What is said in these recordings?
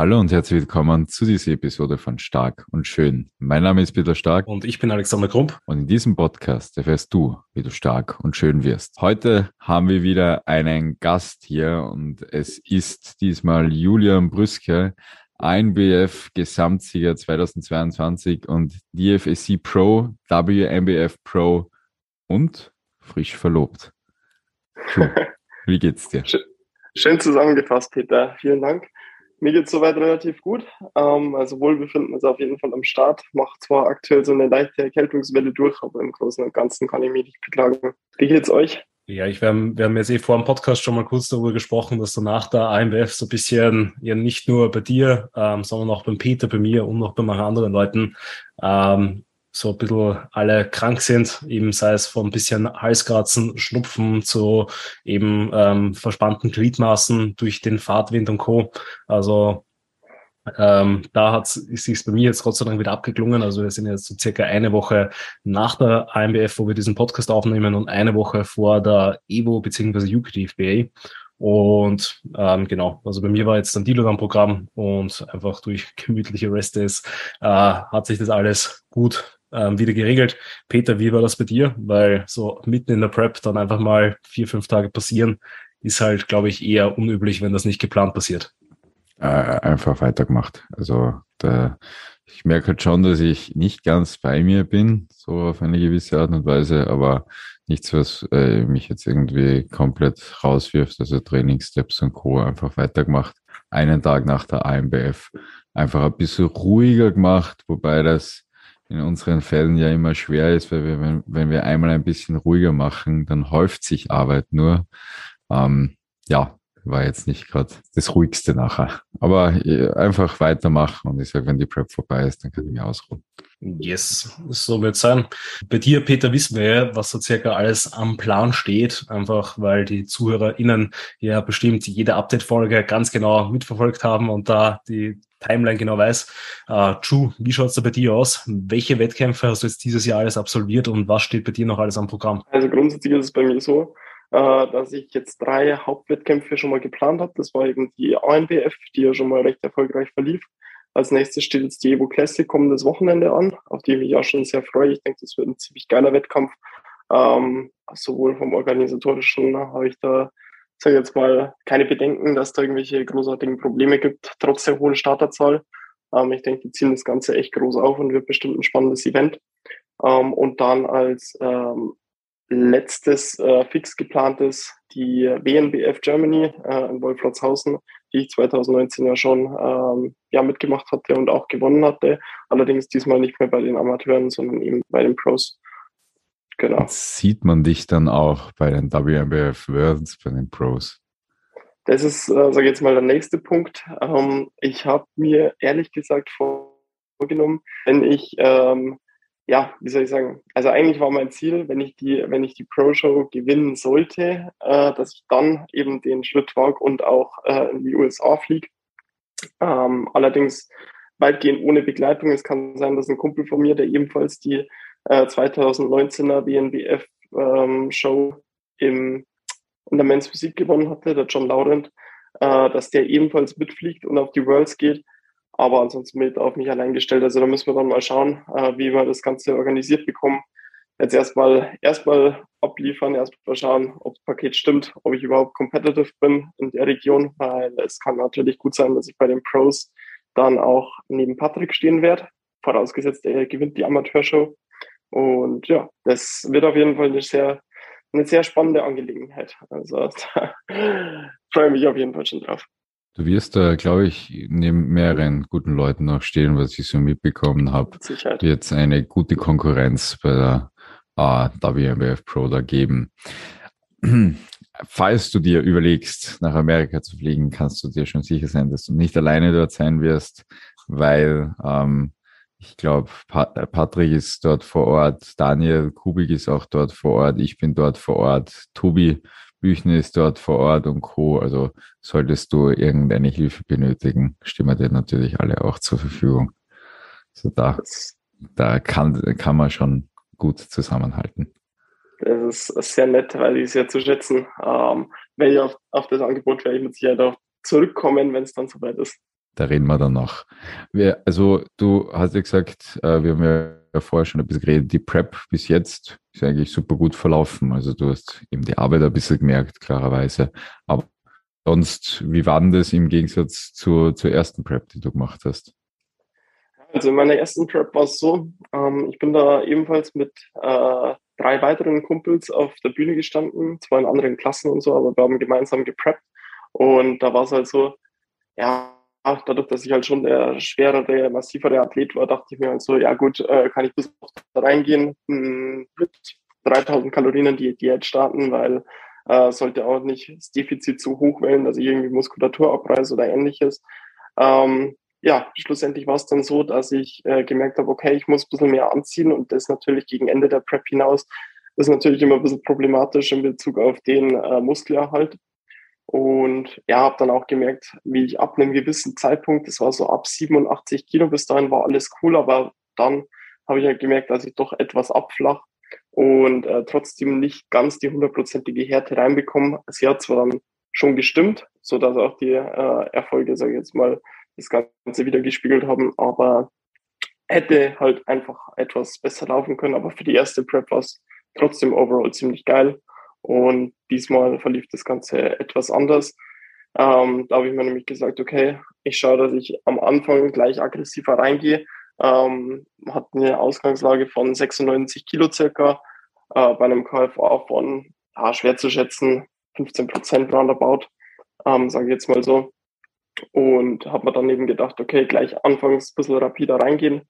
Hallo und herzlich willkommen zu dieser Episode von Stark und Schön. Mein Name ist Peter Stark. Und ich bin Alexander Krump. Und in diesem Podcast erfährst du, wie du stark und schön wirst. Heute haben wir wieder einen Gast hier und es ist diesmal Julian Brüske, INBF Gesamtsieger 2022 und DFSC Pro, WMBF Pro und frisch verlobt. Wie geht's dir? Schön zusammengefasst, Peter. Vielen Dank. Mir geht es soweit relativ gut. Ähm, also Wohlbefinden ist auf jeden Fall am Start. Macht zwar aktuell so eine leichte Erkältungswelle durch, aber im Großen und Ganzen kann ich mich nicht beklagen. Wie geht's euch? Ja, ich, wir, haben, wir haben jetzt eh vor dem Podcast schon mal kurz darüber gesprochen, dass so nach der AMWF so ein bisschen, ja nicht nur bei dir, ähm, sondern auch beim Peter, bei mir und noch bei manchen anderen Leuten, ähm, so ein bisschen alle krank sind, eben sei es von ein bisschen Halskratzen, Schnupfen zu eben ähm, verspannten Gliedmaßen durch den Fahrtwind und Co. Also ähm, da hat es sich bei mir jetzt Gott sei Dank wieder abgeklungen. Also wir sind jetzt so circa eine Woche nach der AMBF, wo wir diesen Podcast aufnehmen und eine Woche vor der EVO bzw. UKDFBA. Und ähm, genau, also bei mir war jetzt dann Dilodan-Programm und einfach durch gemütliche Restdays äh, hat sich das alles gut ähm, wieder geregelt. Peter, wie war das bei dir? Weil so mitten in der Prep dann einfach mal vier, fünf Tage passieren, ist halt, glaube ich, eher unüblich, wenn das nicht geplant passiert. Äh, einfach weitergemacht. Also der, ich merke halt schon, dass ich nicht ganz bei mir bin, so auf eine gewisse Art und Weise, aber nichts, was äh, mich jetzt irgendwie komplett rauswirft. Also Trainingssteps und Co. einfach weitergemacht. Einen Tag nach der AMBF einfach ein bisschen ruhiger gemacht, wobei das in unseren Fällen ja immer schwer ist, weil wir, wenn, wenn wir einmal ein bisschen ruhiger machen, dann häuft sich Arbeit nur. Ähm, ja, war jetzt nicht gerade das ruhigste nachher. Aber äh, einfach weitermachen und ich sage, wenn die Prep vorbei ist, dann kann ich mich ausruhen. Yes, so wird sein. Bei dir, Peter, wissen wir ja, was so circa alles am Plan steht, einfach weil die ZuhörerInnen ja bestimmt jede Update-Folge ganz genau mitverfolgt haben und da die Timeline genau weiß. Uh, True, wie schaut's da bei dir aus? Welche Wettkämpfe hast du jetzt dieses Jahr alles absolviert und was steht bei dir noch alles am Programm? Also grundsätzlich ist es bei mir so, uh, dass ich jetzt drei Hauptwettkämpfe schon mal geplant habe. Das war eben die ANBF, die ja schon mal recht erfolgreich verlief. Als nächstes steht jetzt die Evo Classic kommendes Wochenende an, auf die ich mich auch schon sehr freue. Ich denke, das wird ein ziemlich geiler Wettkampf. Ähm, sowohl vom organisatorischen habe ich da sage jetzt mal, keine Bedenken, dass da irgendwelche großartigen Probleme gibt, trotz der hohen Starterzahl. Ähm, ich denke, die ziehen das Ganze echt groß auf und wird bestimmt ein spannendes Event. Ähm, und dann als ähm, letztes äh, fix geplantes die WNBF Germany äh, in Wolfratshausen, die ich 2019 ja schon ähm, ja, mitgemacht hatte und auch gewonnen hatte. Allerdings diesmal nicht mehr bei den Amateuren, sondern eben bei den Pros. Genau. Sieht man dich dann auch bei den WMBF Worlds, bei den Pros? Das ist, äh, sage ich jetzt mal, der nächste Punkt. Ähm, ich habe mir ehrlich gesagt vorgenommen, wenn ich, ähm, ja, wie soll ich sagen, also eigentlich war mein Ziel, wenn ich die, wenn ich die Pro-Show gewinnen sollte, äh, dass ich dann eben den Schritt wage und auch äh, in die USA fliege. Ähm, allerdings weitgehend ohne Begleitung. Es kann sein, dass ein Kumpel von mir, der ebenfalls die äh, 2019er WNBF ähm, Show im, in der Men's Physik gewonnen hatte, der John Laurent, äh, dass der ebenfalls mitfliegt und auf die Worlds geht. Aber ansonsten mit auf mich allein gestellt. Also da müssen wir dann mal schauen, äh, wie wir das Ganze organisiert bekommen. Jetzt erstmal erstmal abliefern, erstmal schauen, ob das Paket stimmt, ob ich überhaupt competitive bin in der Region, weil es kann natürlich gut sein, dass ich bei den Pros dann auch neben Patrick stehen werde, vorausgesetzt er gewinnt die Amateurshow. Und ja, das wird auf jeden Fall eine sehr, eine sehr spannende Angelegenheit. Also da freue ich mich auf jeden Fall schon drauf. Du wirst da, glaube ich, neben mehreren guten Leuten noch stehen, was ich so mitbekommen habe. Sicherheit. Es eine gute Konkurrenz bei der uh, WMBF Pro da geben. Falls du dir überlegst, nach Amerika zu fliegen, kannst du dir schon sicher sein, dass du nicht alleine dort sein wirst, weil ähm, ich glaube, äh, Patrick ist dort vor Ort, Daniel Kubik ist auch dort vor Ort, ich bin dort vor Ort, Tobi Büchner ist dort vor Ort und Co. Also solltest du irgendeine Hilfe benötigen, stehen dir natürlich alle auch zur Verfügung. So also da, da kann, kann man schon gut zusammenhalten. Das ist sehr nett, weil ich es sehr zu schätzen. Ähm, wenn ich auf, auf das Angebot werde ich mit Sicherheit auch zurückkommen, wenn es dann soweit ist. Da reden wir dann noch. Also du hast ja gesagt, äh, wir haben ja vorher schon ein bisschen geredet, die Prep bis jetzt ist eigentlich super gut verlaufen. Also du hast eben die Arbeit ein bisschen gemerkt, klarerweise. Aber sonst, wie war denn das im Gegensatz zur, zur ersten Prep, die du gemacht hast? Also in meiner ersten Prep war es so, ähm, ich bin da ebenfalls mit äh, drei weiteren Kumpels auf der Bühne gestanden, zwar in anderen Klassen und so, aber wir haben gemeinsam gepreppt. Und da war es halt so, ja, dadurch, dass ich halt schon der schwerere, massivere Athlet war, dachte ich mir halt so, ja gut, äh, kann ich bis da reingehen hm, mit 3000 Kalorien die Diät starten, weil äh, sollte auch nicht das Defizit zu hoch werden, dass ich irgendwie Muskulatur abreiße oder ähnliches. Ähm, ja, schlussendlich war es dann so, dass ich äh, gemerkt habe, okay, ich muss ein bisschen mehr anziehen und das natürlich gegen Ende der Prep hinaus ist natürlich immer ein bisschen problematisch in Bezug auf den äh, Muskelerhalt. Und ja, habe dann auch gemerkt, wie ich ab einem gewissen Zeitpunkt, das war so ab 87 Kilo, bis dahin war alles cool, aber dann habe ich halt gemerkt, dass ich doch etwas abflach und äh, trotzdem nicht ganz die hundertprozentige Härte reinbekommen. Sie hat zwar dann schon gestimmt, so dass auch die äh, Erfolge, sage ich jetzt mal, das Ganze wieder gespiegelt haben, aber hätte halt einfach etwas besser laufen können. Aber für die erste Prep war es trotzdem overall ziemlich geil. Und diesmal verlief das Ganze etwas anders. Ähm, da habe ich mir nämlich gesagt, okay, ich schaue, dass ich am Anfang gleich aggressiver reingehe. Ähm, hat eine Ausgangslage von 96 Kilo circa, äh, bei einem KFA von, ja, schwer zu schätzen, 15 Prozent roundabout, ähm, sage ich jetzt mal so. Und habe mir dann eben gedacht, okay, gleich anfangs ein bisschen rapider reingehen,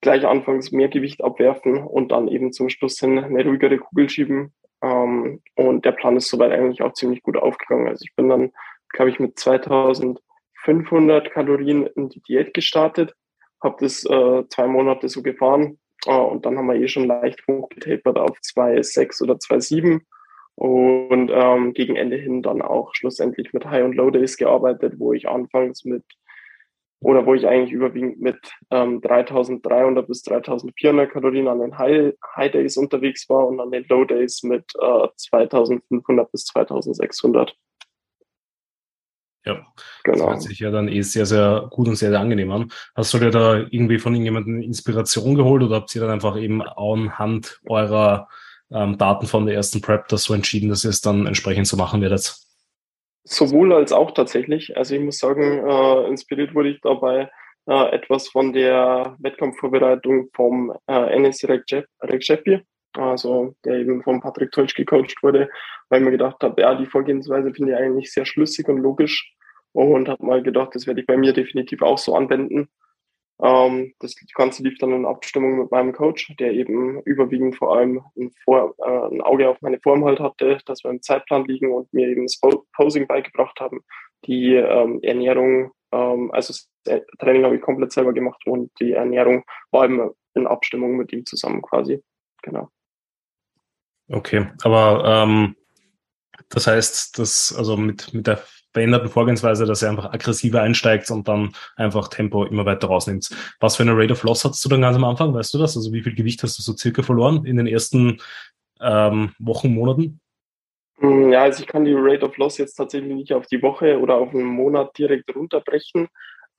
gleich anfangs mehr Gewicht abwerfen und dann eben zum Schluss hin eine ruhigere Kugel schieben, ähm, und der Plan ist soweit eigentlich auch ziemlich gut aufgegangen. Also ich bin dann, glaube ich, mit 2500 Kalorien in die Diät gestartet, habe das äh, zwei Monate so gefahren äh, und dann haben wir eh schon leicht hochgetapert auf 2,6 oder 2,7 und ähm, gegen Ende hin dann auch schlussendlich mit High- und Low-Days gearbeitet, wo ich anfangs mit oder wo ich eigentlich überwiegend mit ähm, 3300 bis 3400 Kalorien an den High, High Days unterwegs war und an den Low Days mit äh, 2500 bis 2600. Ja, genau. das hört sich ja dann eh sehr, sehr gut und sehr, sehr angenehm an. Hast du dir da irgendwie von irgendjemandem Inspiration geholt oder habt ihr dann einfach eben anhand eurer ähm, Daten von der ersten Prep das so entschieden, dass ihr es dann entsprechend so machen werdet? Sowohl als auch tatsächlich. Also ich muss sagen, äh, inspiriert wurde ich dabei äh, etwas von der Wettkampfvorbereitung vom äh, Enes Rekjepi, also der eben von Patrick Tolsch gecoacht wurde, weil ich mir gedacht habe, ja, die Vorgehensweise finde ich eigentlich sehr schlüssig und logisch und habe mal gedacht, das werde ich bei mir definitiv auch so anwenden. Ähm, das Ganze lief dann in Abstimmung mit meinem Coach, der eben überwiegend vor allem ein, vor, äh, ein Auge auf meine Form halt hatte, dass wir im Zeitplan liegen und mir eben das Posing beigebracht haben. Die ähm, Ernährung, ähm, also das Training habe ich komplett selber gemacht und die Ernährung war eben in Abstimmung mit ihm zusammen quasi. Genau. Okay, aber ähm, das heißt, dass also mit, mit der veränderten Vorgehensweise, dass er einfach aggressiver einsteigt und dann einfach Tempo immer weiter rausnimmt. Was für eine Rate of Loss hattest du dann ganz am Anfang? Weißt du das? Also wie viel Gewicht hast du so circa verloren in den ersten ähm, Wochen, Monaten? Hm, ja, also ich kann die Rate of Loss jetzt tatsächlich nicht auf die Woche oder auf einen Monat direkt runterbrechen.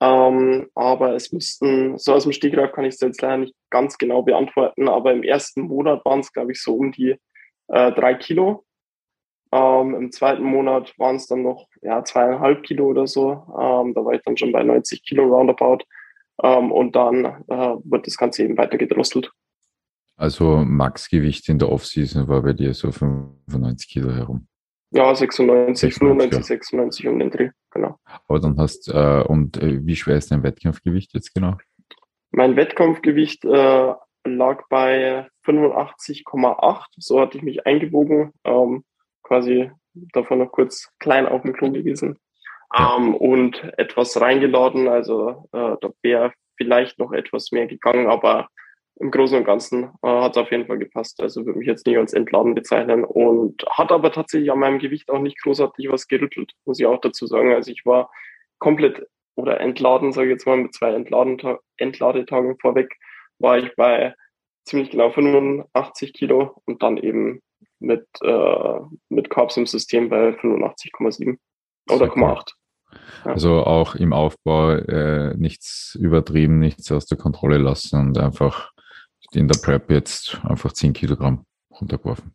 Ähm, aber es müssten, so aus dem Stegreif kann ich es jetzt leider nicht ganz genau beantworten, aber im ersten Monat waren es, glaube ich, so um die äh, drei Kilo. Ähm, Im zweiten Monat waren es dann noch ja, zweieinhalb Kilo oder so. Ähm, da war ich dann schon bei 90 Kilo roundabout. Ähm, und dann äh, wird das Ganze eben weiter gedrosselt. Also Maxgewicht in der Offseason war bei dir so 95 Kilo herum. Ja, 96, 95, 96 um den Dreh, genau. Aber dann hast, äh, und äh, wie schwer ist dein Wettkampfgewicht jetzt genau? Mein Wettkampfgewicht äh, lag bei 85,8, so hatte ich mich eingebogen. Ähm, quasi davon noch kurz klein auf dem Klo gewesen ähm, und etwas reingeladen. Also äh, da wäre vielleicht noch etwas mehr gegangen, aber im Großen und Ganzen äh, hat es auf jeden Fall gepasst. Also würde mich jetzt nicht als entladen bezeichnen und hat aber tatsächlich an meinem Gewicht auch nicht großartig was gerüttelt, muss ich auch dazu sagen. Also ich war komplett oder entladen, sage ich jetzt mal, mit zwei Entladen Entladetagen vorweg, war ich bei ziemlich genau 85 Kilo und dann eben mit, äh, mit Carbs im System bei 85,7 oder 0,8. Ja. Also auch im Aufbau äh, nichts übertrieben, nichts aus der Kontrolle lassen und einfach in der Prep jetzt einfach 10 Kilogramm runtergeworfen.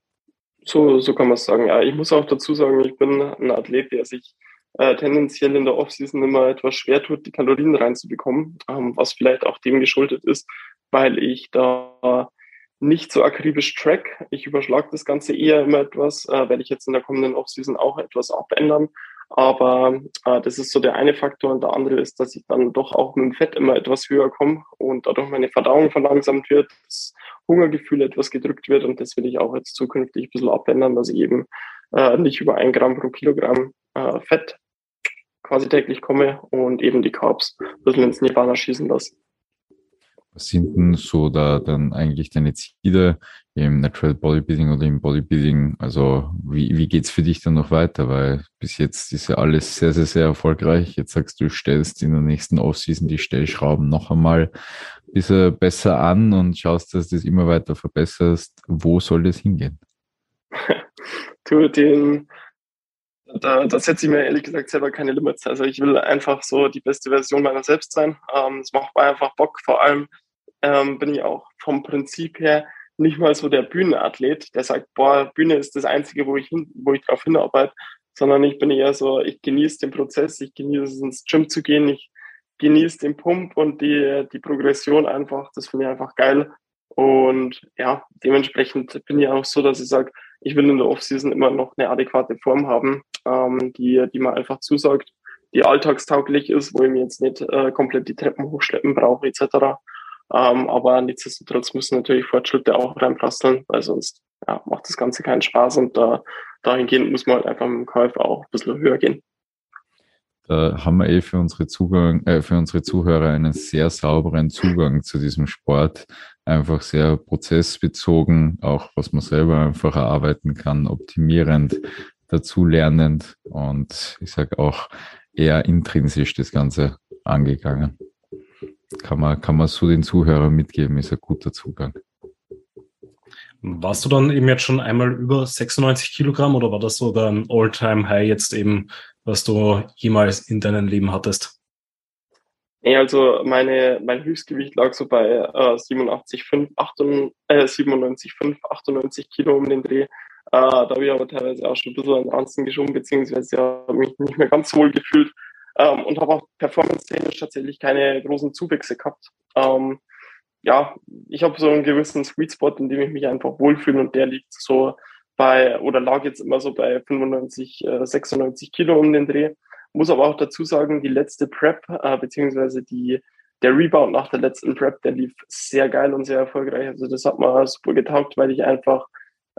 So, so kann man es sagen. Ja, ich muss auch dazu sagen, ich bin ein Athlet, der sich äh, tendenziell in der Offseason immer etwas schwer tut, die Kalorien reinzubekommen, ähm, was vielleicht auch dem geschuldet ist, weil ich da nicht so akribisch track. Ich überschlage das Ganze eher immer etwas, äh, werde ich jetzt in der kommenden Offseason auch etwas abändern. Aber äh, das ist so der eine Faktor und der andere ist, dass ich dann doch auch mit dem Fett immer etwas höher komme und dadurch meine Verdauung verlangsamt wird, das Hungergefühl etwas gedrückt wird und das will ich auch jetzt zukünftig ein bisschen abändern, dass ich eben äh, nicht über ein Gramm pro Kilogramm äh, Fett quasi täglich komme und eben die Carbs ein bisschen ins Nirvana schießen lasse. Was sind denn so da dann eigentlich deine Ziele im Natural Bodybuilding oder im Bodybuilding? Also wie, wie geht's für dich dann noch weiter? Weil bis jetzt ist ja alles sehr, sehr, sehr erfolgreich. Jetzt sagst du, stellst in der nächsten Offseason die Stellschrauben noch einmal ein bisschen besser an und schaust, dass du das immer weiter verbesserst. Wo soll das hingehen? du, den, da, da setze ich mir ehrlich gesagt selber keine Limits. Also ich will einfach so die beste Version meiner selbst sein. Ähm, es macht mir einfach Bock. Vor allem ähm, bin ich auch vom Prinzip her nicht mal so der Bühnenathlet, der sagt, boah, Bühne ist das Einzige, wo ich, hin, wo ich drauf hinarbeite, sondern ich bin eher so, ich genieße den Prozess, ich genieße es ins Gym zu gehen, ich genieße den Pump und die, die Progression einfach, das finde ich einfach geil. Und ja, dementsprechend bin ich auch so, dass ich sage, ich will in der Offseason immer noch eine adäquate Form haben, ähm, die, die mir einfach zusagt, die alltagstauglich ist, wo ich mir jetzt nicht äh, komplett die Treppen hochschleppen brauche, etc. Ähm, aber nichtsdestotrotz müssen natürlich Fortschritte auch reinprasseln, weil sonst ja, macht das Ganze keinen Spaß und da, dahingehend muss man halt einfach mit dem KFA auch ein bisschen höher gehen. Da haben wir eh für unsere, Zugang, äh, für unsere Zuhörer einen sehr sauberen Zugang zu diesem Sport. Einfach sehr prozessbezogen, auch was man selber einfach erarbeiten kann, optimierend, dazu lernend und ich sage auch eher intrinsisch das Ganze angegangen. Kann man, kann man so den Zuhörern mitgeben, ist ein guter Zugang. Warst du dann eben jetzt schon einmal über 96 Kilogramm oder war das so dein All-Time-High jetzt eben, was du jemals in deinem Leben hattest? Nee, also meine, mein Höchstgewicht lag so bei äh, 87,5, äh, 97,5, 98 Kilo um den Dreh. Äh, da habe ich aber teilweise auch schon ein bisschen an Ranzen geschoben, beziehungsweise habe mich nicht mehr ganz wohl gefühlt ähm, und habe auch performance-technisch tatsächlich keine großen Zuwächse gehabt. Ähm, ja, ich habe so einen gewissen Sweet Spot, in dem ich mich einfach wohlfühle und der liegt so bei, oder lag jetzt immer so bei 95, äh, 96 Kilo um den Dreh. Muss aber auch dazu sagen, die letzte Prep, äh, beziehungsweise die, der Rebound nach der letzten Prep, der lief sehr geil und sehr erfolgreich. Also das hat mir super getaugt, weil ich einfach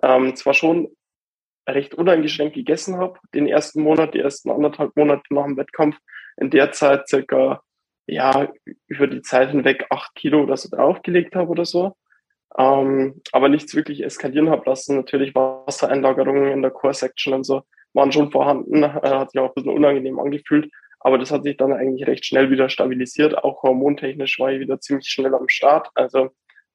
ähm, zwar schon recht uneingeschränkt gegessen habe, den ersten Monat, die ersten anderthalb Monate nach dem Wettkampf, in der Zeit circa, ja, über die Zeit hinweg acht Kilo oder so draufgelegt habe oder so. Ähm, aber nichts wirklich eskalieren habe lassen. Natürlich Wassereinlagerungen in der Core-Section und so waren schon vorhanden, äh, hat sich auch ein bisschen unangenehm angefühlt. Aber das hat sich dann eigentlich recht schnell wieder stabilisiert. Auch hormontechnisch war ich wieder ziemlich schnell am Start. Also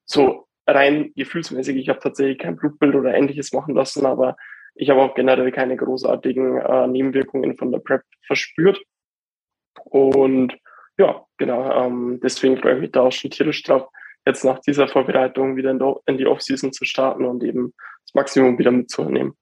so rein gefühlsmäßig, ich habe tatsächlich kein Blutbild oder ähnliches machen lassen, aber ich habe auch generell keine großartigen äh, Nebenwirkungen von der PrEP verspürt. Und ja, genau, ähm, deswegen freue ich mich da auch schon tierisch drauf, jetzt nach dieser Vorbereitung wieder in, in die Offseason zu starten und eben das Maximum wieder mitzunehmen.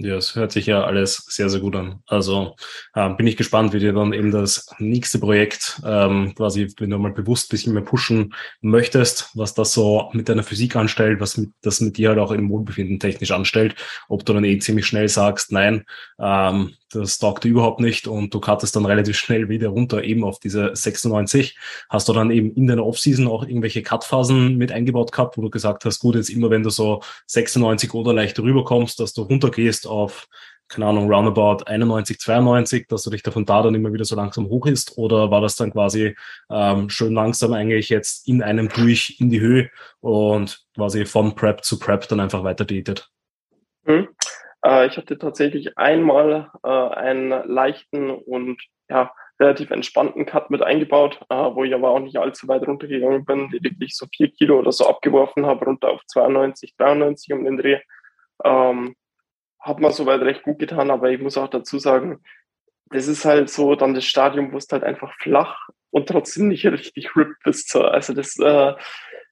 Ja, es hört sich ja alles sehr, sehr gut an. Also äh, bin ich gespannt, wie dir dann eben das nächste Projekt ähm, quasi, wenn du mal bewusst bisschen mehr pushen möchtest, was das so mit deiner Physik anstellt, was mit, das mit dir halt auch im Wohlbefinden technisch anstellt, ob du dann eh ziemlich schnell sagst, nein, ähm, das taugte überhaupt nicht und du kattest dann relativ schnell wieder runter eben auf diese 96. Hast du dann eben in deiner Offseason auch irgendwelche Cutphasen mit eingebaut gehabt, wo du gesagt hast, gut, jetzt immer wenn du so 96 oder leicht rüberkommst, dass du runtergehst auf, keine Ahnung, roundabout 91, 92, dass du dich davon da dann immer wieder so langsam hoch ist? Oder war das dann quasi ähm, schön langsam eigentlich jetzt in einem durch in die Höhe und quasi von Prep zu Prep dann einfach weiter datet? Hm. Äh, ich hatte tatsächlich einmal äh, einen leichten und ja, relativ entspannten Cut mit eingebaut, äh, wo ich aber auch nicht allzu weit runtergegangen bin, lediglich so vier Kilo oder so abgeworfen habe, runter auf 92, 93 um den Dreh. Ähm, hat mir soweit recht gut getan, aber ich muss auch dazu sagen, das ist halt so dann das Stadium, wo es halt einfach flach und trotzdem nicht richtig ripped bist. Also das, äh,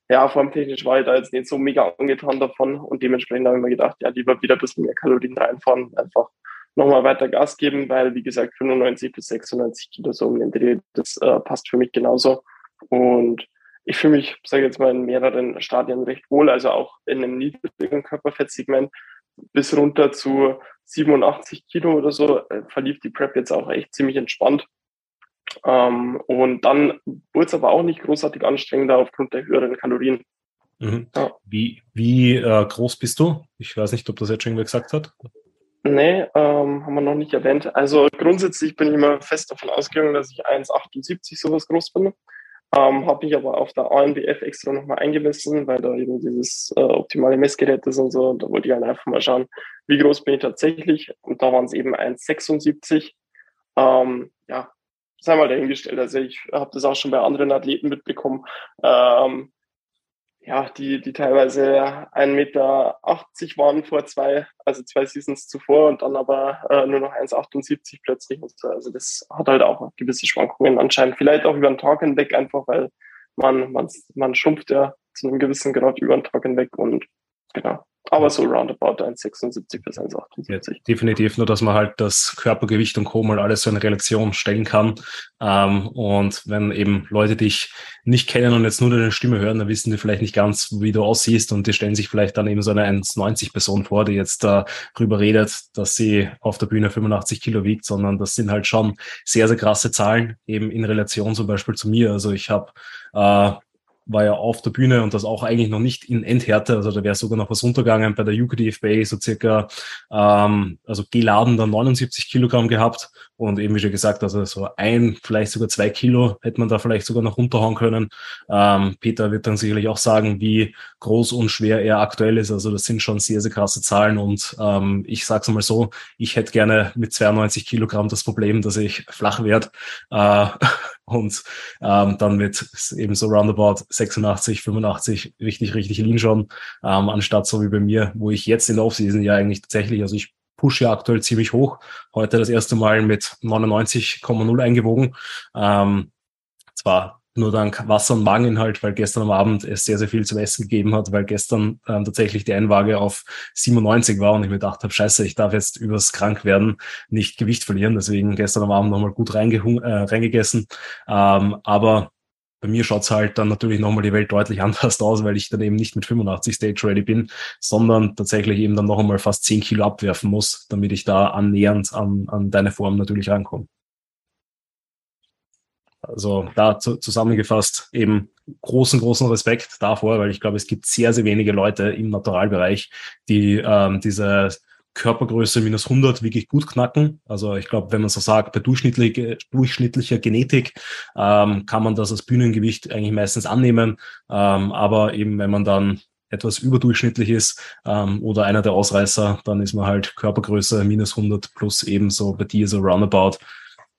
ja, formtechnisch war ich da jetzt nicht so mega angetan davon und dementsprechend habe ich mir gedacht, ja, lieber wieder ein bisschen mehr Kalorien reinfahren, einfach nochmal weiter Gas geben, weil, wie gesagt, 95 bis 96 Kilo so um den Dreh, das äh, passt für mich genauso. Und ich fühle mich, sage ich jetzt mal, in mehreren Stadien recht wohl, also auch in einem niedrigen Körperfettsegment bis runter zu 87 Kilo oder so äh, verlief die Prep jetzt auch echt ziemlich entspannt. Ähm, und dann wurde es aber auch nicht großartig anstrengender aufgrund der höheren Kalorien. Mhm. Ja. Wie, wie äh, groß bist du? Ich weiß nicht, ob das jetzt schon irgendwer gesagt hat. Nee, ähm, haben wir noch nicht erwähnt. Also grundsätzlich bin ich immer fest davon ausgegangen, dass ich 1,78 sowas groß bin. Ähm, habe mich aber auf der ANBF extra nochmal eingemessen, weil da eben dieses äh, optimale Messgerät ist und so. Da wollte ich halt einfach mal schauen, wie groß bin ich tatsächlich. Und da waren es eben 1,76. Ähm, ja, sei mal dahingestellt. Also ich habe das auch schon bei anderen Athleten mitbekommen. Ähm, ja, die, die teilweise 1,80 Meter waren vor zwei, also zwei Seasons zuvor und dann aber äh, nur noch 1,78 plötzlich. Und so. Also das hat halt auch gewisse Schwankungen anscheinend. Vielleicht auch über den Tag hinweg einfach, weil man, man, man schrumpft ja zu einem gewissen Grad über den Tag hinweg und genau. Aber so roundabout 1,76 bis 1,78. Ja, definitiv, nur dass man halt das Körpergewicht und Co. mal alles so in Relation stellen kann. Ähm, und wenn eben Leute dich nicht kennen und jetzt nur deine Stimme hören, dann wissen die vielleicht nicht ganz, wie du aussiehst und die stellen sich vielleicht dann eben so eine 1,90 Person vor, die jetzt darüber redet, dass sie auf der Bühne 85 Kilo wiegt, sondern das sind halt schon sehr, sehr krasse Zahlen, eben in Relation zum Beispiel zu mir. Also ich habe äh, war ja auf der Bühne und das auch eigentlich noch nicht in Endhärte, also da wäre sogar noch was runtergegangen bei der UKDFB, so circa, ähm, also geladen dann 79 Kilogramm gehabt und eben wie schon gesagt, also so ein, vielleicht sogar zwei Kilo hätte man da vielleicht sogar noch runterhauen können. Ähm, Peter wird dann sicherlich auch sagen, wie groß und schwer er aktuell ist, also das sind schon sehr, sehr krasse Zahlen und ähm, ich sag's mal so, ich hätte gerne mit 92 Kilogramm das Problem, dass ich flach werde. Äh, und ähm, dann wird eben so roundabout 86, 85 richtig, richtig lean schon, ähm, anstatt so wie bei mir, wo ich jetzt in der Offseason ja eigentlich tatsächlich, also ich pushe ja aktuell ziemlich hoch. Heute das erste Mal mit 99,0 eingewogen. Ähm, zwar nur dank Wasser und Mageninhalt, weil gestern am Abend es sehr, sehr viel zum Essen gegeben hat, weil gestern ähm, tatsächlich die Einwaage auf 97 war und ich mir gedacht habe, scheiße, ich darf jetzt übers krank werden nicht Gewicht verlieren. Deswegen gestern am Abend nochmal gut reingehung äh, reingegessen. Ähm, aber bei mir schaut's halt dann natürlich nochmal die Welt deutlich anders aus, weil ich dann eben nicht mit 85 Stage ready bin, sondern tatsächlich eben dann noch einmal fast 10 Kilo abwerfen muss, damit ich da annähernd an, an deine Form natürlich rankomme. Also da zu, zusammengefasst eben großen, großen Respekt davor, weil ich glaube, es gibt sehr, sehr wenige Leute im Naturalbereich, die ähm, diese Körpergröße minus 100 wirklich gut knacken. Also ich glaube, wenn man so sagt, bei durchschnittlicher, durchschnittlicher Genetik ähm, kann man das als Bühnengewicht eigentlich meistens annehmen. Ähm, aber eben, wenn man dann etwas überdurchschnittlich ist ähm, oder einer der Ausreißer, dann ist man halt Körpergröße minus 100 plus ebenso bei dir so roundabout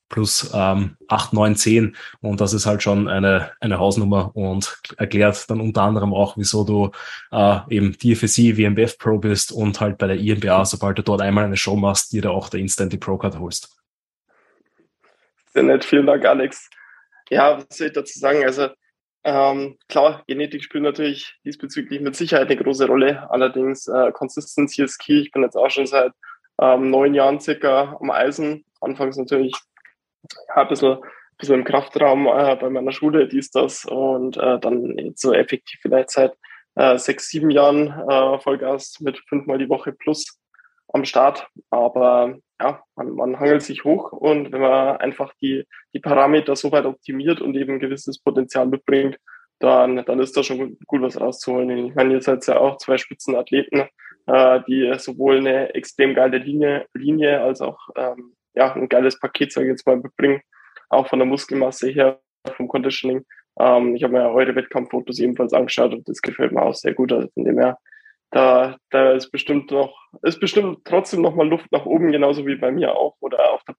plus ähm, 8, 9, 10 und das ist halt schon eine, eine Hausnummer und erklärt dann unter anderem auch, wieso du äh, eben DFSC, WMBF Pro bist und halt bei der IMBA, sobald du dort einmal eine Show machst, dir da auch der Instant die Pro Card holst. Sehr nett, vielen Dank, Alex. Ja, was soll ich dazu sagen? Also ähm, klar, Genetik spielt natürlich diesbezüglich mit Sicherheit eine große Rolle. Allerdings äh, Consistency ist key. Ich bin jetzt auch schon seit ähm, neun Jahren circa am Eisen. Anfangs natürlich ja, ein bisschen, ein bisschen im Kraftraum äh, bei meiner Schule, dies, das und äh, dann so effektiv vielleicht seit äh, sechs, sieben Jahren äh, Vollgas mit fünfmal die Woche plus am Start. Aber ja, man, man hangelt sich hoch und wenn man einfach die, die Parameter so weit optimiert und eben ein gewisses Potenzial mitbringt, dann, dann ist da schon gut was rauszuholen. Ich meine, ihr seid ja auch zwei Spitzenathleten, äh, die sowohl eine extrem geile Linie, Linie als auch ähm, ja, ein geiles Paket, sage ich jetzt mal, mitbringen. Auch von der Muskelmasse her, vom Conditioning. Ähm, ich habe mir eure Wettkampffotos ebenfalls angeschaut und das gefällt mir auch sehr gut. Also von dem her, da, da ist bestimmt noch, ist bestimmt trotzdem noch mal Luft nach oben, genauso wie bei mir auch. Oder auch der,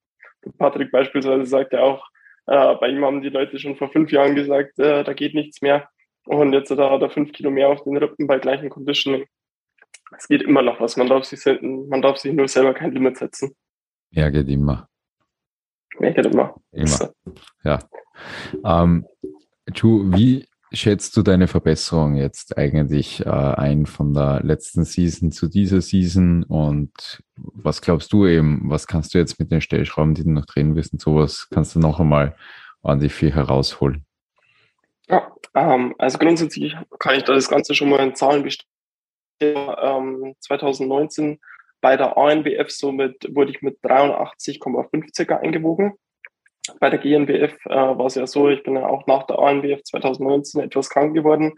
Patrick beispielsweise sagt ja auch, äh, bei ihm haben die Leute schon vor fünf Jahren gesagt, äh, da geht nichts mehr. Und jetzt hat er fünf Kilo mehr auf den Rippen bei gleichem Conditioning. Es geht immer noch was. Man darf sich, man darf sich nur selber kein Limit setzen. Ja, geht immer. Mehr geht immer. Immer. Ja. Ähm, Ju, wie schätzt du deine Verbesserung jetzt eigentlich äh, ein von der letzten Season zu dieser Season und was glaubst du eben, was kannst du jetzt mit den Stellschrauben, die du noch drehen willst und sowas, kannst du noch einmal ordentlich viel herausholen? Ja, ähm, also grundsätzlich kann ich das Ganze schon mal in Zahlen bestätigen. Ähm, 2019 bei der ANBF somit wurde ich mit 83,5 circa eingewogen bei der GNBF äh, war es ja so, ich bin ja auch nach der ANBF 2019 etwas krank geworden,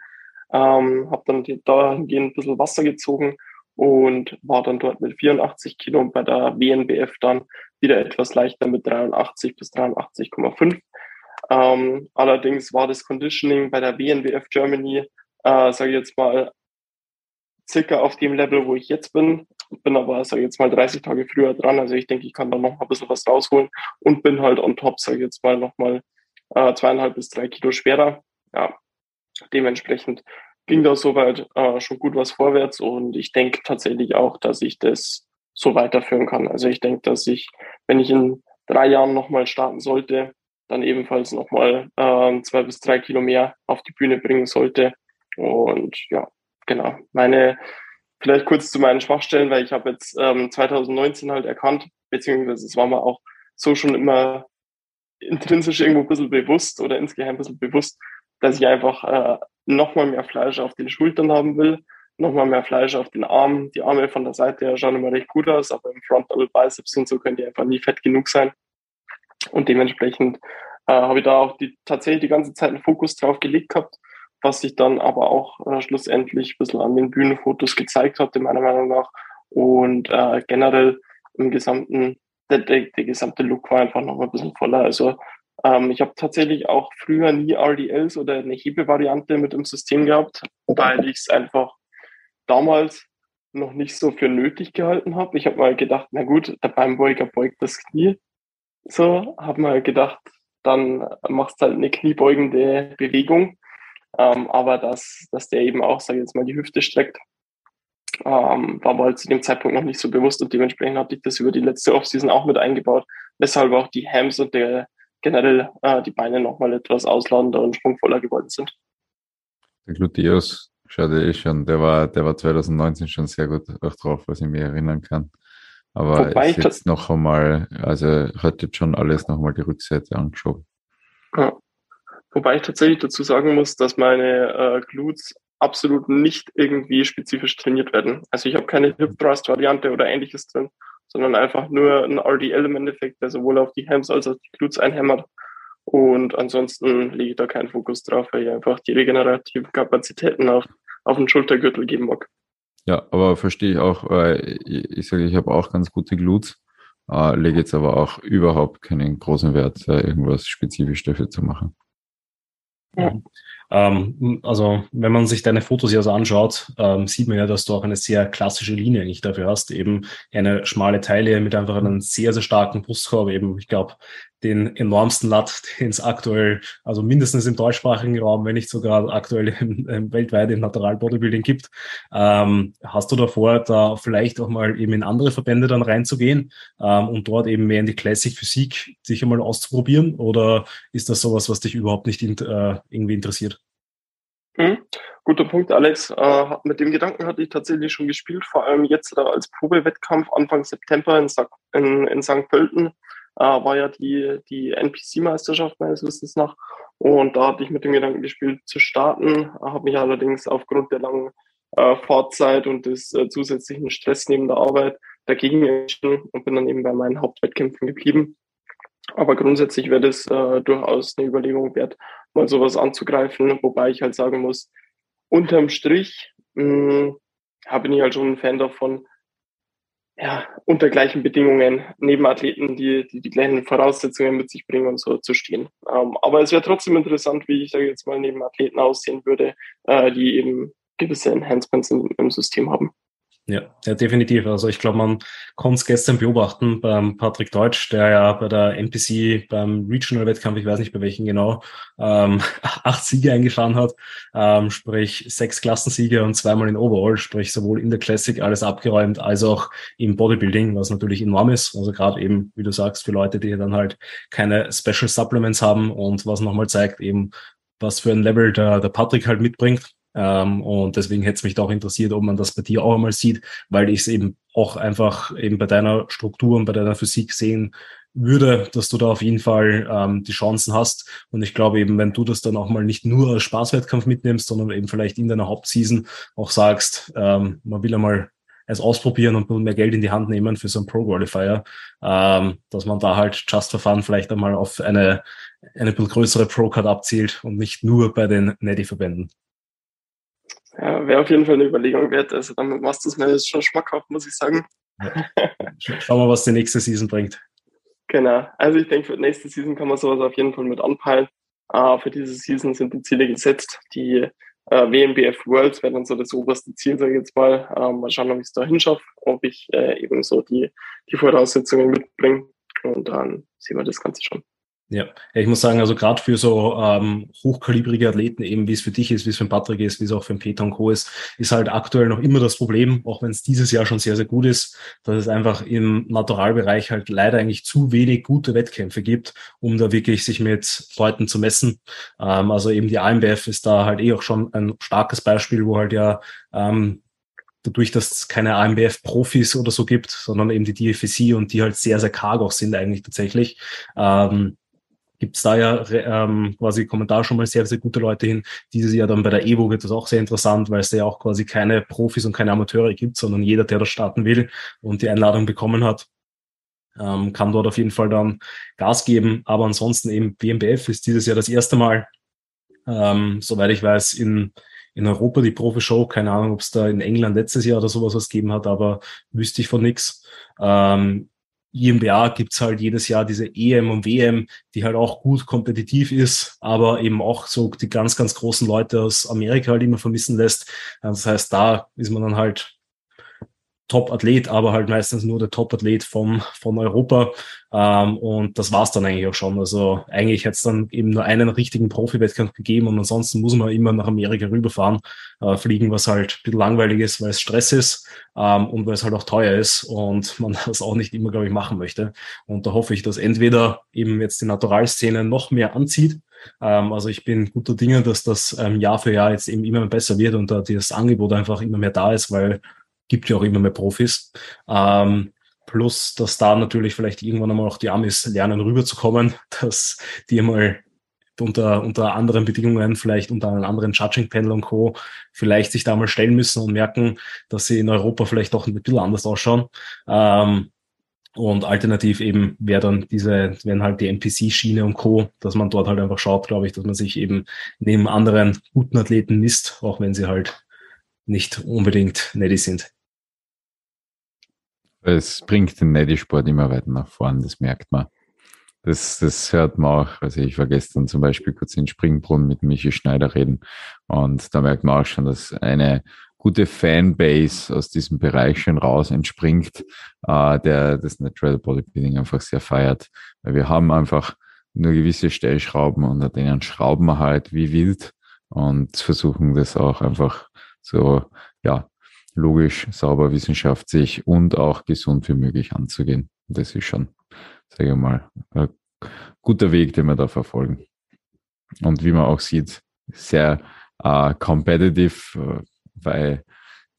ähm, habe dann dahingehend ein bisschen Wasser gezogen und war dann dort mit 84 Kilo und bei der WNBF dann wieder etwas leichter mit 83 bis 83,5. Ähm, allerdings war das Conditioning bei der WNBF Germany, äh, sage ich jetzt mal, circa auf dem Level, wo ich jetzt bin. Bin aber, sage ich jetzt mal, 30 Tage früher dran. Also ich denke, ich kann da noch mal ein bisschen was rausholen und bin halt on top, sage ich jetzt mal, noch mal äh, zweieinhalb bis drei Kilo schwerer. Ja, dementsprechend ging da soweit äh, schon gut was vorwärts und ich denke tatsächlich auch, dass ich das so weiterführen kann. Also ich denke, dass ich, wenn ich in drei Jahren nochmal starten sollte, dann ebenfalls nochmal äh, zwei bis drei Kilo mehr auf die Bühne bringen sollte. Und ja, genau, meine, vielleicht kurz zu meinen Schwachstellen, weil ich habe jetzt ähm, 2019 halt erkannt, beziehungsweise es war mir auch so schon immer intrinsisch irgendwo ein bisschen bewusst oder insgeheim ein bisschen bewusst, dass ich einfach äh, nochmal mehr Fleisch auf den Schultern haben will, nochmal mehr Fleisch auf den Armen. Die Arme von der Seite her schauen immer recht gut aus, aber im Front Double Biceps und so können die einfach nie fett genug sein. Und dementsprechend äh, habe ich da auch die, tatsächlich die ganze Zeit einen Fokus drauf gelegt gehabt was sich dann aber auch äh, schlussendlich ein bisschen an den Bühnenfotos gezeigt hatte, meiner Meinung nach. Und äh, generell im gesamten, der, der, der gesamte Look war einfach noch mal ein bisschen voller. Also ähm, ich habe tatsächlich auch früher nie RDLs oder eine Hebevariante mit im System gehabt, weil ich es einfach damals noch nicht so für nötig gehalten habe. Ich habe mal gedacht, na gut, der Beinbeuger beugt das Knie. So, habe mal gedacht, dann machst halt eine kniebeugende Bewegung ähm, aber dass, dass der eben auch, sage ich jetzt mal, die Hüfte streckt, ähm, war mir halt zu dem Zeitpunkt noch nicht so bewusst und dementsprechend hatte ich das über die letzte Offseason auch mit eingebaut, weshalb auch die Hams und der, generell äh, die Beine nochmal etwas ausladender und sprungvoller geworden sind. Der Gluteus schaut eh schon, der war, der war 2019 schon sehr gut auch drauf, was ich mir erinnern kann. Aber Wobei ist jetzt noch einmal, also hat jetzt schon alles nochmal die Rückseite angeschoben. Ja. Wobei ich tatsächlich dazu sagen muss, dass meine äh, Glutes absolut nicht irgendwie spezifisch trainiert werden. Also ich habe keine Hip Thrust Variante oder ähnliches drin, sondern einfach nur ein RDL im Endeffekt, der sowohl auf die Hams als auch die Glutes einhämmert. Und ansonsten lege ich da keinen Fokus drauf, weil ich einfach die regenerativen Kapazitäten auf, auf den Schultergürtel geben mag. Ja, aber verstehe ich auch, weil ich, sage, ich habe auch ganz gute Glutes, äh, lege jetzt aber auch überhaupt keinen großen Wert, äh, irgendwas spezifisch dafür zu machen. Ja. Ähm, also, wenn man sich deine Fotos ja so anschaut, ähm, sieht man ja, dass du auch eine sehr klassische Linie eigentlich dafür hast. Eben eine schmale Taille mit einfach einem sehr, sehr starken Brustkorb. Eben, ich glaube, den enormsten Lat, den es aktuell, also mindestens im deutschsprachigen Raum, wenn nicht sogar aktuell im, im weltweit im Natural Bodybuilding gibt. Ähm, hast du davor, da vielleicht auch mal eben in andere Verbände dann reinzugehen ähm, und dort eben mehr in die Classic Physik sich einmal auszuprobieren? Oder ist das sowas, was dich überhaupt nicht in, äh, irgendwie interessiert? Mhm. Guter Punkt, Alex. Äh, mit dem Gedanken hatte ich tatsächlich schon gespielt, vor allem jetzt äh, als Probewettkampf Anfang September in, in, in St. Pölten äh, war ja die, die NPC-Meisterschaft meines Wissens nach. Und da hatte ich mit dem Gedanken gespielt zu starten, habe mich allerdings aufgrund der langen äh, Fahrzeit und des äh, zusätzlichen Stress neben der Arbeit dagegen entschieden und bin dann eben bei meinen Hauptwettkämpfen geblieben. Aber grundsätzlich wäre das äh, durchaus eine Überlegung wert, mal sowas anzugreifen, wobei ich halt sagen muss, unterm Strich mh, hm, bin ich halt schon ein Fan davon, ja, unter gleichen Bedingungen neben Athleten, die, die die gleichen Voraussetzungen mit sich bringen und so zu stehen. Ähm, aber es wäre trotzdem interessant, wie ich sage jetzt mal neben Athleten aussehen würde, äh, die eben gewisse Enhancements im, im System haben. Ja, ja, definitiv. Also ich glaube, man konnte es gestern beobachten beim Patrick Deutsch, der ja bei der NPC beim Regional-Wettkampf, ich weiß nicht bei welchen genau, ähm, acht Siege eingefahren hat, ähm, sprich sechs Klassensiege und zweimal in Overall, sprich sowohl in der Classic alles abgeräumt, als auch im Bodybuilding, was natürlich enorm ist. Also gerade eben, wie du sagst, für Leute, die dann halt keine Special Supplements haben und was nochmal zeigt eben, was für ein Level der, der Patrick halt mitbringt ähm, und deswegen hätte es mich auch interessiert, ob man das bei dir auch einmal sieht, weil ich es eben auch einfach eben bei deiner Struktur und bei deiner Physik sehen würde, dass du da auf jeden Fall ähm, die Chancen hast. Und ich glaube eben, wenn du das dann auch mal nicht nur als Spaßwettkampf mitnimmst, sondern eben vielleicht in deiner Hauptseason auch sagst, ähm, man will einmal es ausprobieren und mehr Geld in die Hand nehmen für so einen Pro-Qualifier, ähm, dass man da halt just for fun vielleicht einmal auf eine, eine bisschen größere Pro-Card abzielt und nicht nur bei den Netty-Verbänden. Ja, wäre auf jeden Fall eine Überlegung wert. Also dann machst du es mir jetzt schon schmackhaft, muss ich sagen. Ja. Schauen wir, was die nächste Season bringt. Genau. Also ich denke, für die nächste Season kann man sowas auf jeden Fall mit anpeilen. Uh, für diese Season sind die Ziele gesetzt. Die uh, WMBF Worlds werden dann so das oberste Ziel, sage ich jetzt mal. Uh, mal schauen, ob ich es da hinschaffe, ob ich äh, eben so die, die Voraussetzungen mitbringe. Und dann sehen wir das Ganze schon. Ja, ich muss sagen, also gerade für so ähm, hochkalibrige Athleten, eben wie es für dich ist, wie es für den Patrick ist, wie es auch für den Peter und Co. ist, ist halt aktuell noch immer das Problem, auch wenn es dieses Jahr schon sehr, sehr gut ist, dass es einfach im Naturalbereich halt leider eigentlich zu wenig gute Wettkämpfe gibt, um da wirklich sich mit Leuten zu messen. Ähm, also eben die AMBF ist da halt eh auch schon ein starkes Beispiel, wo halt ja ähm, dadurch, dass es keine AMBF-Profis oder so gibt, sondern eben die DFSC und die halt sehr, sehr karg auch sind eigentlich tatsächlich. Ähm, gibt es da ja ähm, quasi Kommentar schon mal sehr, sehr gute Leute hin. Dieses Jahr dann bei der Evo wird das auch sehr interessant, weil es da ja auch quasi keine Profis und keine Amateure gibt, sondern jeder, der das starten will und die Einladung bekommen hat, ähm, kann dort auf jeden Fall dann Gas geben. Aber ansonsten eben BMBF ist dieses Jahr das erste Mal, ähm, soweit ich weiß, in, in Europa die Profi-Show. Keine Ahnung, ob es da in England letztes Jahr oder sowas was gegeben hat, aber wüsste ich von nix. Ähm, IMBA gibt's halt jedes Jahr diese EM und WM, die halt auch gut kompetitiv ist, aber eben auch so die ganz, ganz großen Leute aus Amerika halt immer vermissen lässt. Das heißt, da ist man dann halt Top-Athlet, aber halt meistens nur der Top-Athlet von Europa. Ähm, und das war's dann eigentlich auch schon. Also eigentlich es dann eben nur einen richtigen Profi-Wettkampf gegeben und ansonsten muss man immer nach Amerika rüberfahren, äh, fliegen, was halt ein bisschen langweilig ist, weil es Stress ist ähm, und weil es halt auch teuer ist und man das auch nicht immer, glaube ich, machen möchte. Und da hoffe ich, dass entweder eben jetzt die Naturalszene noch mehr anzieht, ähm, also ich bin guter Dinge, dass das ähm, Jahr für Jahr jetzt eben immer besser wird und da das Angebot einfach immer mehr da ist, weil gibt ja auch immer mehr Profis. Ähm, plus, dass da natürlich vielleicht irgendwann einmal auch die Amis lernen rüberzukommen, dass die mal unter, unter anderen Bedingungen, vielleicht unter einem anderen Judging-Panel und Co., vielleicht sich da mal stellen müssen und merken, dass sie in Europa vielleicht doch ein bisschen anders ausschauen. Ähm, und alternativ eben wäre dann diese, wenn halt die NPC-Schiene und Co., dass man dort halt einfach schaut, glaube ich, dass man sich eben neben anderen guten Athleten misst, auch wenn sie halt nicht unbedingt netty sind. Es bringt den Neddy-Sport immer weiter nach vorn, das merkt man. Das, das hört man auch. Also ich war gestern zum Beispiel kurz in Springbrunnen mit Michi Schneider reden und da merkt man auch schon, dass eine gute Fanbase aus diesem Bereich schon raus entspringt, äh, der das Natural Bodybuilding einfach sehr feiert. Weil wir haben einfach nur gewisse Stellschrauben und an denen schrauben wir halt wie wild und versuchen das auch einfach so, ja, logisch, sauber, wissenschaftlich und auch gesund wie möglich anzugehen. Das ist schon, sage ich mal, ein guter Weg, den wir da verfolgen. Und wie man auch sieht, sehr äh, competitive, äh, weil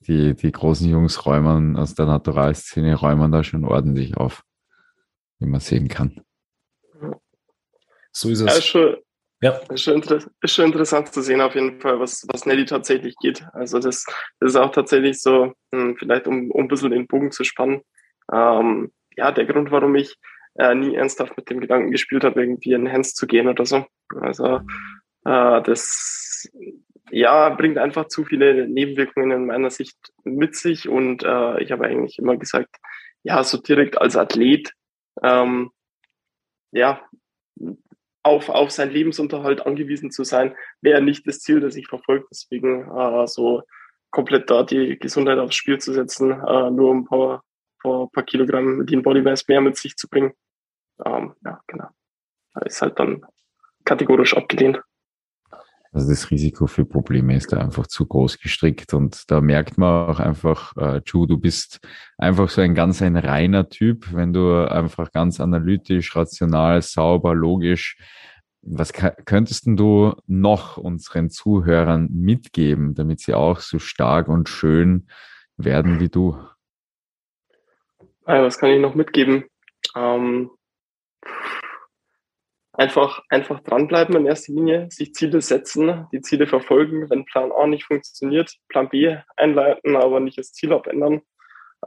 die, die großen Jungs räumen aus der Naturalszene, räumen da schon ordentlich auf, wie man sehen kann. So ist es. Also, ja. Ist schon, ist schon interessant zu sehen auf jeden Fall, was, was Nelly tatsächlich geht. Also das, das ist auch tatsächlich so, hm, vielleicht um, um ein bisschen den Bogen zu spannen. Ähm, ja, der Grund, warum ich äh, nie ernsthaft mit dem Gedanken gespielt habe, irgendwie in Hands zu gehen oder so. Also äh, das ja, bringt einfach zu viele Nebenwirkungen in meiner Sicht mit sich und äh, ich habe eigentlich immer gesagt, ja, so direkt als Athlet, ähm, ja, auf, auf seinen Lebensunterhalt angewiesen zu sein, wäre nicht das Ziel, das ich verfolge. Deswegen äh, so komplett da die Gesundheit aufs Spiel zu setzen, äh, nur um ein paar, paar, paar Kilogramm Lean Body Mass mehr mit sich zu bringen. Ähm, ja, genau. Da ist halt dann kategorisch abgelehnt. Also das Risiko für Probleme ist da einfach zu groß gestrickt und da merkt man auch einfach, äh, Ju, du bist einfach so ein ganz ein reiner Typ, wenn du einfach ganz analytisch, rational, sauber, logisch was könntest du noch unseren Zuhörern mitgeben, damit sie auch so stark und schön werden wie du? was kann ich noch mitgeben? Ähm, einfach, einfach dranbleiben in erster Linie, sich Ziele setzen, die Ziele verfolgen. Wenn Plan A nicht funktioniert, Plan B einleiten, aber nicht das Ziel abändern.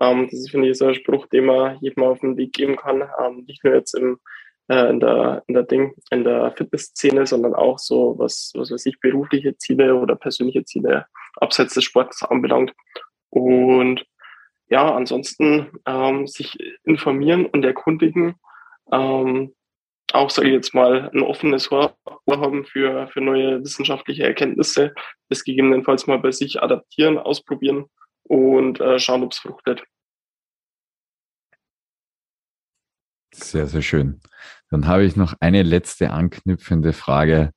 Ähm, das ist, finde ich, so ein Spruch, den man jedem auf den Weg geben kann. Ähm, nicht nur jetzt im äh, in der, in der Ding, in der Fitnessszene, sondern auch so, was, was weiß ich, berufliche Ziele oder persönliche Ziele abseits des Sports anbelangt. Und ja, ansonsten ähm, sich informieren und erkundigen, ähm, auch, sage ich jetzt mal, ein offenes Ohr haben für, für neue wissenschaftliche Erkenntnisse, das gegebenenfalls mal bei sich adaptieren, ausprobieren und äh, schauen, ob es fruchtet. Sehr, sehr schön. Dann habe ich noch eine letzte anknüpfende Frage.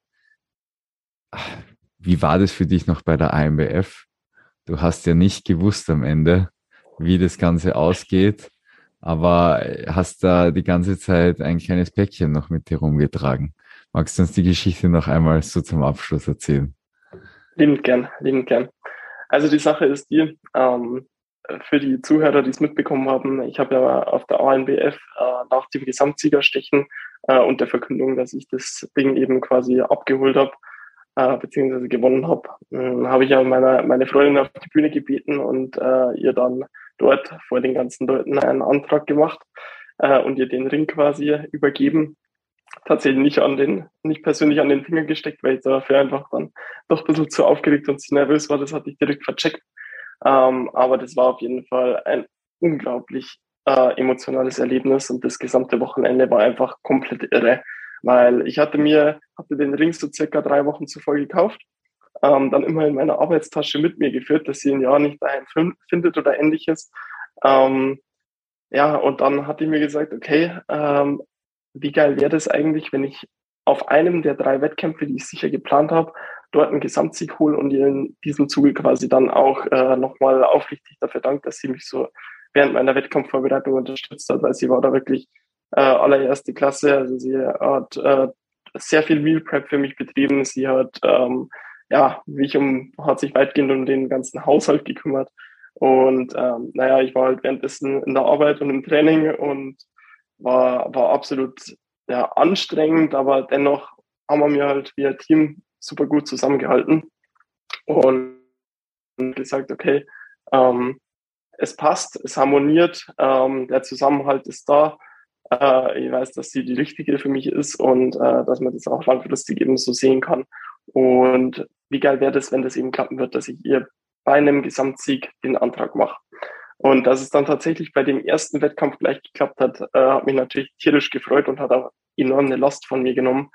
Wie war das für dich noch bei der AMBF? Du hast ja nicht gewusst am Ende, wie das Ganze ausgeht, aber hast da die ganze Zeit ein kleines Päckchen noch mit dir rumgetragen. Magst du uns die Geschichte noch einmal so zum Abschluss erzählen? Liebend gern, liebend gern. Also die Sache ist die, ähm, für die Zuhörer, die es mitbekommen haben, ich habe ja auf der ANBF äh, nach dem Gesamtsiegerstechen äh, und der Verkündung, dass ich das Ding eben quasi abgeholt habe, äh, beziehungsweise gewonnen habe, äh, habe ich ja meine, meine Freundin auf die Bühne gebeten und äh, ihr dann dort vor den ganzen Leuten einen Antrag gemacht äh, und ihr den Ring quasi übergeben. Tatsächlich nicht an den, nicht persönlich an den Finger gesteckt, weil ich dafür einfach dann doch ein bisschen zu aufgeregt und zu nervös war. Das hatte ich direkt vercheckt. Ähm, aber das war auf jeden Fall ein unglaublich äh, emotionales Erlebnis und das gesamte Wochenende war einfach komplett irre, weil ich hatte mir, hatte den Ring so circa drei Wochen zuvor gekauft, ähm, dann immer in meiner Arbeitstasche mit mir geführt, dass sie ein Jahr nicht daheim findet oder ähnliches. Ähm, ja, und dann hatte ich mir gesagt, okay, ähm, wie geil wäre das eigentlich, wenn ich auf einem der drei Wettkämpfe, die ich sicher geplant habe, dort einen Gesamtsieg holen und ihr in diesem Zuge quasi dann auch äh, nochmal aufrichtig dafür dankt, dass sie mich so während meiner Wettkampfvorbereitung unterstützt hat, weil sie war da wirklich äh, allererste Klasse. Also sie hat äh, sehr viel Meal Prep für mich betrieben. Sie hat ähm, ja mich um hat sich weitgehend um den ganzen Haushalt gekümmert. Und ähm, naja, ich war halt währenddessen in der Arbeit und im Training und war, war absolut ja, anstrengend, aber dennoch haben wir mir halt wie ein Team super gut zusammengehalten und gesagt, okay, ähm, es passt, es harmoniert, ähm, der Zusammenhalt ist da. Äh, ich weiß, dass sie die richtige für mich ist und äh, dass man das auch langfristig eben so sehen kann. Und wie geil wäre das, wenn das eben klappen wird, dass ich ihr bei einem Gesamtsieg den Antrag mache. Und dass es dann tatsächlich bei dem ersten Wettkampf gleich geklappt hat, äh, hat mich natürlich tierisch gefreut und hat auch enorm eine Last von mir genommen,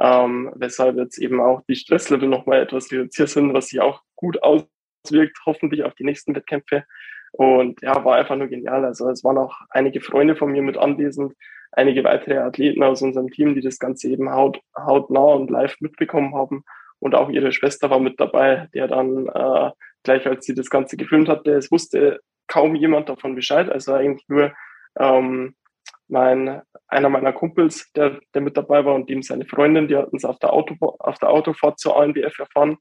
ähm, weshalb jetzt eben auch die Stresslevel nochmal etwas reduziert sind, was sich auch gut auswirkt, hoffentlich auf die nächsten Wettkämpfe. Und ja, war einfach nur genial. Also es waren auch einige Freunde von mir mit anwesend, einige weitere Athleten aus unserem Team, die das Ganze eben haut, hautnah und live mitbekommen haben. Und auch ihre Schwester war mit dabei, der dann äh, gleich als sie das Ganze gefilmt hatte, es wusste kaum jemand davon Bescheid. Also eigentlich nur ähm, mein, einer meiner Kumpels, der, der mit dabei war und ihm seine Freundin, die hatten es auf der, Auto, auf der Autofahrt zur ANBF erfahren,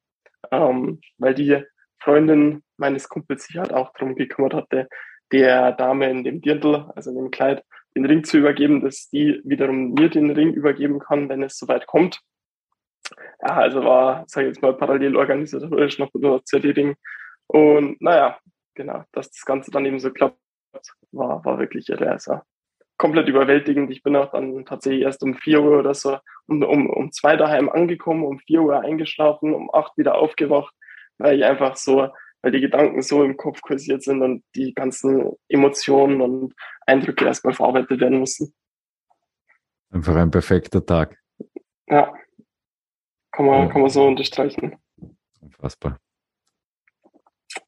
ähm, weil die Freundin meines Kumpels sich halt auch darum gekümmert hatte, der Dame in dem Dirndl, also in dem Kleid, den Ring zu übergeben, dass die wiederum mir den Ring übergeben kann, wenn es soweit kommt. Ja, also war, sage ich jetzt mal, parallel organisatorisch noch zu erledigen. Und naja, genau, dass das Ganze dann eben so klappt, war, war wirklich irre. Also komplett überwältigend. Ich bin auch dann tatsächlich erst um vier Uhr oder so um, um, um zwei daheim angekommen, um vier Uhr eingeschlafen, um acht wieder aufgewacht, weil ich einfach so, weil die Gedanken so im Kopf kursiert sind und die ganzen Emotionen und Eindrücke erstmal verarbeitet werden mussten. Einfach ein perfekter Tag. Ja, kann man, ja. kann man so unterstreichen. Unfassbar.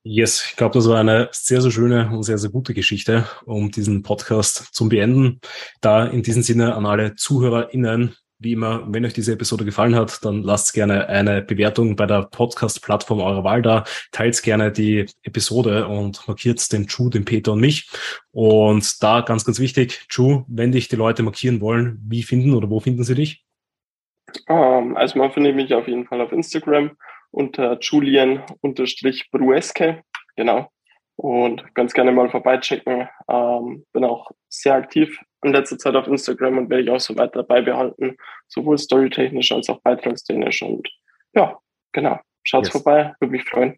Yes, ich glaube, das war eine sehr, sehr schöne und sehr, sehr gute Geschichte, um diesen Podcast zu beenden. Da in diesem Sinne an alle ZuhörerInnen, wie immer, wenn euch diese Episode gefallen hat, dann lasst gerne eine Bewertung bei der Podcast-Plattform eurer Wahl da. Teilt gerne die Episode und markiert den Chu, den Peter und mich. Und da ganz, ganz wichtig, Chu, wenn dich die Leute markieren wollen, wie finden oder wo finden sie dich? Um, ähm, also man findet mich auf jeden Fall auf Instagram unter Julian-Brueske. Genau. Und ganz gerne mal vorbeichecken. Ähm, bin auch sehr aktiv in letzter Zeit auf Instagram und werde ich auch so weiter beibehalten, sowohl storytechnisch als auch beitragstechnisch. Und ja, genau. Schaut's yes. vorbei, würde mich freuen.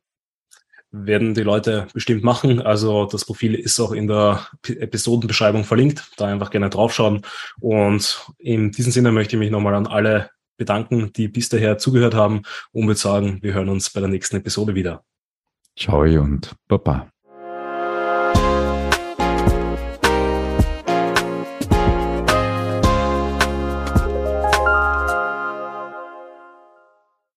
Werden die Leute bestimmt machen. Also das Profil ist auch in der Episodenbeschreibung verlinkt. Da einfach gerne draufschauen. Und in diesem Sinne möchte ich mich nochmal an alle bedanken, die bis daher zugehört haben und würde sagen, wir hören uns bei der nächsten Episode wieder. Ciao und Baba.